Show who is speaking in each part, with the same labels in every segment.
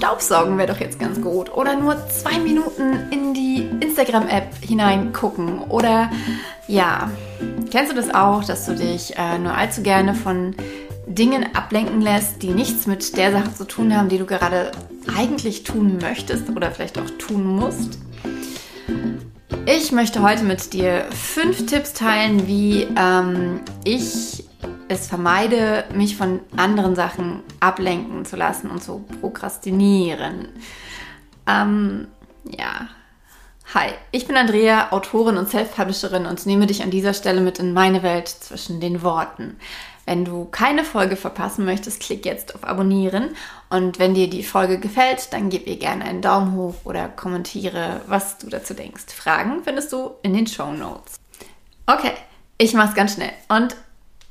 Speaker 1: Staubsaugen wäre doch jetzt ganz gut. Oder nur zwei Minuten in die Instagram-App hineingucken. Oder ja, kennst du das auch, dass du dich äh, nur allzu gerne von Dingen ablenken lässt, die nichts mit der Sache zu tun haben, die du gerade eigentlich tun möchtest oder vielleicht auch tun musst? Ich möchte heute mit dir fünf Tipps teilen, wie ähm, ich es vermeide, mich von anderen Sachen ablenken zu lassen und zu prokrastinieren. Ähm, ja. Hi, ich bin Andrea, Autorin und Self-Publisherin und nehme dich an dieser Stelle mit in meine Welt zwischen den Worten. Wenn du keine Folge verpassen möchtest, klick jetzt auf Abonnieren und wenn dir die Folge gefällt, dann gib ihr gerne einen Daumen hoch oder kommentiere, was du dazu denkst. Fragen findest du in den Show Notes. Okay, ich mach's ganz schnell und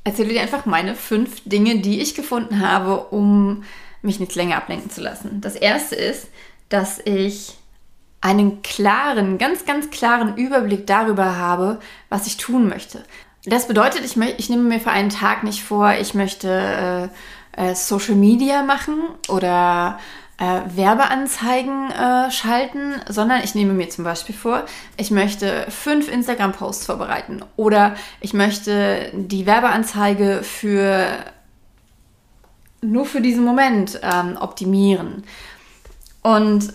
Speaker 1: erzähle dir einfach meine fünf Dinge, die ich gefunden habe, um mich nicht länger ablenken zu lassen. Das erste ist, dass ich einen klaren, ganz, ganz klaren Überblick darüber habe, was ich tun möchte. Das bedeutet, ich, ich nehme mir für einen Tag nicht vor, ich möchte äh, äh, Social Media machen oder äh, Werbeanzeigen äh, schalten, sondern ich nehme mir zum Beispiel vor, ich möchte fünf Instagram-Posts vorbereiten oder ich möchte die Werbeanzeige für nur für diesen Moment ähm, optimieren. Und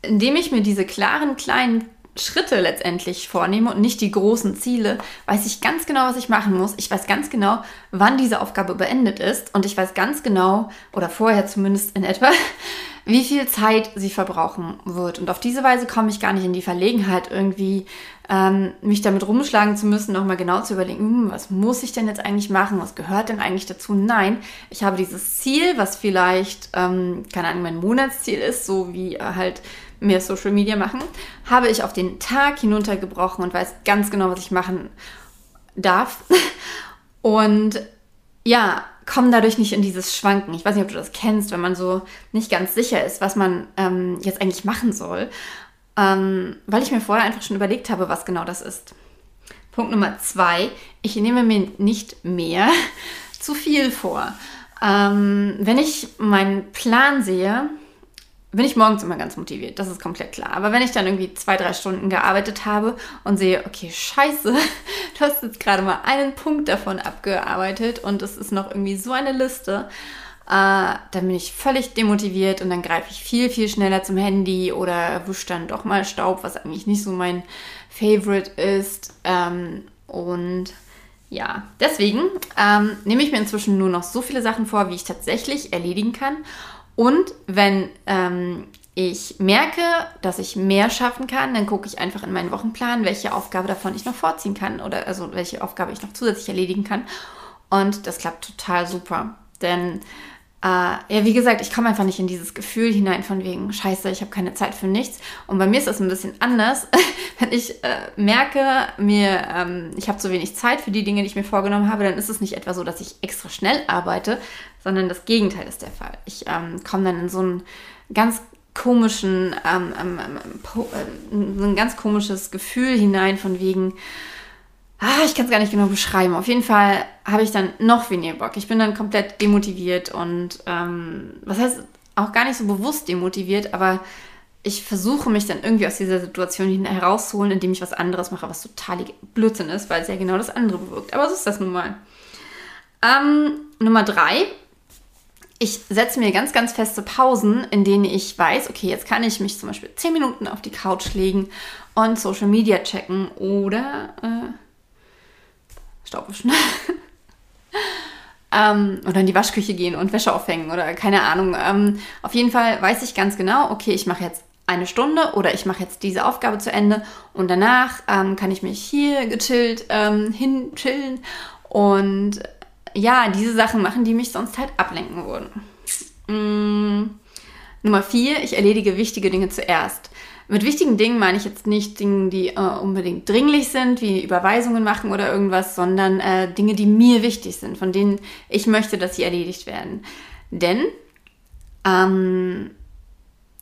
Speaker 1: indem ich mir diese klaren kleinen Schritte letztendlich vornehme und nicht die großen Ziele, weiß ich ganz genau, was ich machen muss. Ich weiß ganz genau, wann diese Aufgabe beendet ist und ich weiß ganz genau, oder vorher zumindest in etwa, wie viel Zeit sie verbrauchen wird. Und auf diese Weise komme ich gar nicht in die Verlegenheit, irgendwie ähm, mich damit rumschlagen zu müssen, nochmal genau zu überlegen, hm, was muss ich denn jetzt eigentlich machen, was gehört denn eigentlich dazu? Nein, ich habe dieses Ziel, was vielleicht, ähm, keine Ahnung, mein Monatsziel ist, so wie äh, halt mehr Social Media machen, habe ich auf den Tag hinuntergebrochen und weiß ganz genau, was ich machen darf. Und ja, komme dadurch nicht in dieses Schwanken. Ich weiß nicht, ob du das kennst, wenn man so nicht ganz sicher ist, was man ähm, jetzt eigentlich machen soll, ähm, weil ich mir vorher einfach schon überlegt habe, was genau das ist. Punkt Nummer zwei, ich nehme mir nicht mehr zu viel vor. Ähm, wenn ich meinen Plan sehe, bin ich morgens immer ganz motiviert, das ist komplett klar. Aber wenn ich dann irgendwie zwei, drei Stunden gearbeitet habe und sehe, okay, scheiße, du hast jetzt gerade mal einen Punkt davon abgearbeitet und es ist noch irgendwie so eine Liste, äh, dann bin ich völlig demotiviert und dann greife ich viel, viel schneller zum Handy oder wische dann doch mal Staub, was eigentlich nicht so mein Favorite ist. Ähm, und ja, deswegen ähm, nehme ich mir inzwischen nur noch so viele Sachen vor, wie ich tatsächlich erledigen kann und wenn ähm, ich merke, dass ich mehr schaffen kann, dann gucke ich einfach in meinen Wochenplan, welche Aufgabe davon ich noch vorziehen kann oder also welche Aufgabe ich noch zusätzlich erledigen kann. Und das klappt total super. Denn äh, ja, wie gesagt, ich komme einfach nicht in dieses Gefühl hinein von wegen, scheiße, ich habe keine Zeit für nichts. Und bei mir ist das ein bisschen anders. Wenn ich äh, merke, mir, ähm, ich habe zu wenig Zeit für die Dinge, die ich mir vorgenommen habe, dann ist es nicht etwa so, dass ich extra schnell arbeite, sondern das Gegenteil ist der Fall. Ich ähm, komme dann in so einen ganz komischen, ähm, ähm, ähm, ähm so ein ganz komisches Gefühl hinein von wegen, ah, ich kann es gar nicht genau beschreiben. Auf jeden Fall habe ich dann noch weniger Bock. Ich bin dann komplett demotiviert und ähm, was heißt auch gar nicht so bewusst demotiviert, aber ich versuche mich dann irgendwie aus dieser Situation herauszuholen, indem ich was anderes mache, was total Blödsinn ist, weil es ja genau das andere bewirkt. Aber so ist das nun mal. Ähm, Nummer drei ich setze mir ganz, ganz feste Pausen, in denen ich weiß, okay, jetzt kann ich mich zum Beispiel 10 Minuten auf die Couch legen und Social Media checken oder äh, Staubwischen. ähm, oder in die Waschküche gehen und Wäsche aufhängen oder keine Ahnung. Ähm, auf jeden Fall weiß ich ganz genau, okay, ich mache jetzt eine Stunde oder ich mache jetzt diese Aufgabe zu Ende und danach ähm, kann ich mich hier gechillt ähm, hinchillen und ja, diese Sachen machen, die mich sonst halt ablenken würden. Mm, Nummer vier, ich erledige wichtige Dinge zuerst. Mit wichtigen Dingen meine ich jetzt nicht Dinge, die äh, unbedingt dringlich sind, wie Überweisungen machen oder irgendwas, sondern äh, Dinge, die mir wichtig sind, von denen ich möchte, dass sie erledigt werden. Denn ähm,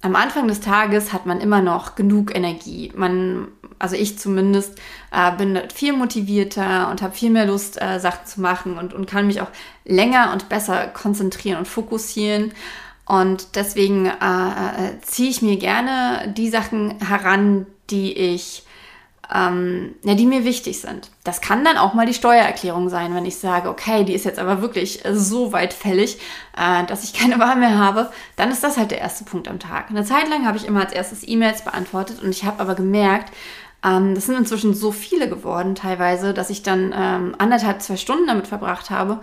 Speaker 1: am Anfang des Tages hat man immer noch genug Energie. Man, also ich zumindest, äh, bin viel motivierter und habe viel mehr Lust, äh, Sachen zu machen und, und kann mich auch länger und besser konzentrieren und fokussieren. Und deswegen äh, äh ziehe ich mir gerne die Sachen heran, die ich ähm, ja, die mir wichtig sind. Das kann dann auch mal die Steuererklärung sein, wenn ich sage, okay, die ist jetzt aber wirklich so weit fällig, äh, dass ich keine Wahl mehr habe, dann ist das halt der erste Punkt am Tag. Eine Zeit lang habe ich immer als erstes E-Mails beantwortet und ich habe aber gemerkt, ähm, das sind inzwischen so viele geworden teilweise, dass ich dann ähm, anderthalb, zwei Stunden damit verbracht habe.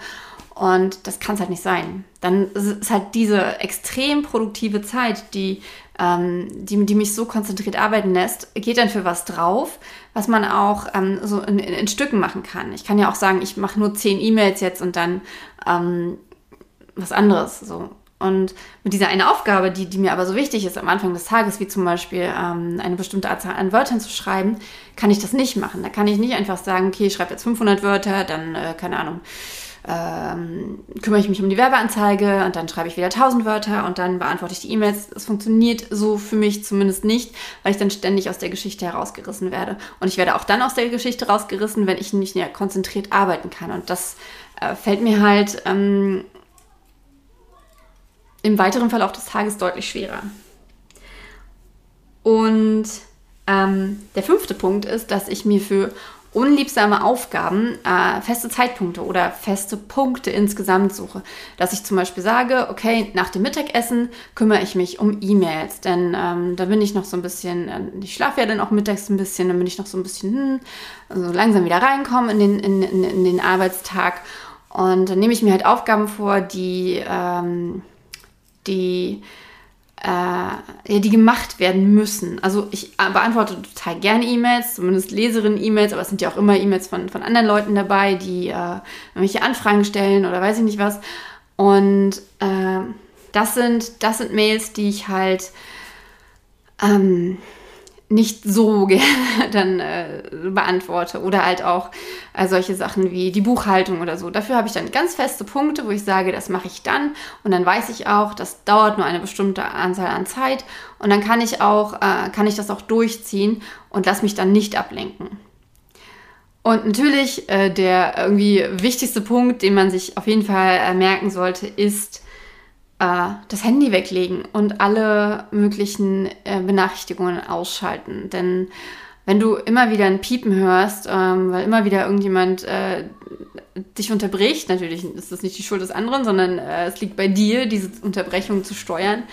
Speaker 1: Und das kann es halt nicht sein. Dann ist halt diese extrem produktive Zeit, die ähm, die, die mich so konzentriert arbeiten lässt, geht dann für was drauf, was man auch ähm, so in, in, in, Stücken machen kann. Ich kann ja auch sagen, ich mache nur zehn E-Mails jetzt und dann ähm, was anderes. So. Und mit dieser eine Aufgabe, die, die mir aber so wichtig ist am Anfang des Tages, wie zum Beispiel ähm, eine bestimmte Anzahl an Wörtern zu schreiben, kann ich das nicht machen. Da kann ich nicht einfach sagen, okay, ich schreibe jetzt 500 Wörter, dann, äh, keine Ahnung, ähm, kümmere ich mich um die Werbeanzeige und dann schreibe ich wieder 1000 Wörter und dann beantworte ich die E-Mails. Es funktioniert so für mich zumindest nicht, weil ich dann ständig aus der Geschichte herausgerissen werde. Und ich werde auch dann aus der Geschichte rausgerissen, wenn ich nicht mehr konzentriert arbeiten kann. Und das äh, fällt mir halt ähm, im weiteren Verlauf des Tages deutlich schwerer. Und ähm, der fünfte Punkt ist, dass ich mir für unliebsame Aufgaben äh, feste Zeitpunkte oder feste Punkte insgesamt suche. Dass ich zum Beispiel sage, okay, nach dem Mittagessen kümmere ich mich um E-Mails, denn ähm, da bin ich noch so ein bisschen, äh, ich schlafe ja dann auch mittags ein bisschen, dann bin ich noch so ein bisschen hm, also langsam wieder reinkommen in den, in, in, in den Arbeitstag. Und dann nehme ich mir halt Aufgaben vor, die, ähm, die äh, ja, die gemacht werden müssen. Also ich beantworte total gerne E-Mails, zumindest Leserinnen-E-Mails, aber es sind ja auch immer E-Mails von, von anderen Leuten dabei, die äh, irgendwelche Anfragen stellen oder weiß ich nicht was. Und äh, das, sind, das sind Mails, die ich halt ähm, nicht so gerne dann äh, beantworte oder halt auch äh, solche Sachen wie die Buchhaltung oder so. Dafür habe ich dann ganz feste Punkte, wo ich sage, das mache ich dann und dann weiß ich auch, das dauert nur eine bestimmte Anzahl an Zeit und dann kann ich auch äh, kann ich das auch durchziehen und lass mich dann nicht ablenken. Und natürlich äh, der irgendwie wichtigste Punkt, den man sich auf jeden Fall äh, merken sollte, ist äh, das Handy weglegen und alle möglichen äh, Benachrichtigungen ausschalten. Denn wenn du immer wieder ein Piepen hörst, ähm, weil immer wieder irgendjemand äh, dich unterbricht, natürlich ist das nicht die Schuld des anderen, sondern äh, es liegt bei dir, diese Unterbrechung zu steuern,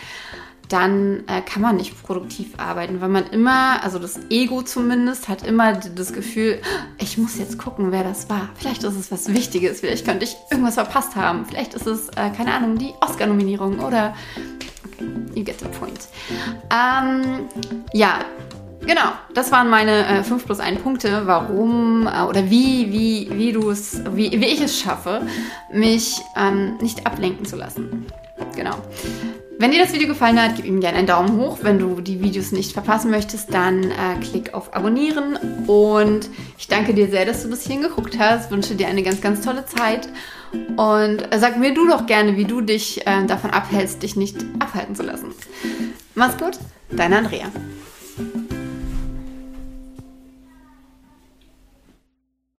Speaker 1: dann äh, kann man nicht produktiv arbeiten, weil man immer, also das Ego zumindest, hat immer das Gefühl, ich muss jetzt gucken, wer das war. Vielleicht ist es was Wichtiges, vielleicht könnte ich irgendwas verpasst haben, vielleicht ist es, äh, keine Ahnung, die Oscar-Nominierung oder... Okay, you get the point. Ähm, ja, Genau, das waren meine äh, 5 plus 1 Punkte, warum äh, oder wie, wie, wie du es, wie, wie ich es schaffe, mich ähm, nicht ablenken zu lassen. Genau. Wenn dir das Video gefallen hat, gib ihm gerne einen Daumen hoch. Wenn du die Videos nicht verpassen möchtest, dann äh, klick auf Abonnieren. Und ich danke dir sehr, dass du bis hierhin geguckt hast. Wünsche dir eine ganz, ganz tolle Zeit. Und äh, sag mir du doch gerne, wie du dich äh, davon abhältst, dich nicht abhalten zu lassen. Mach's gut, deine Andrea.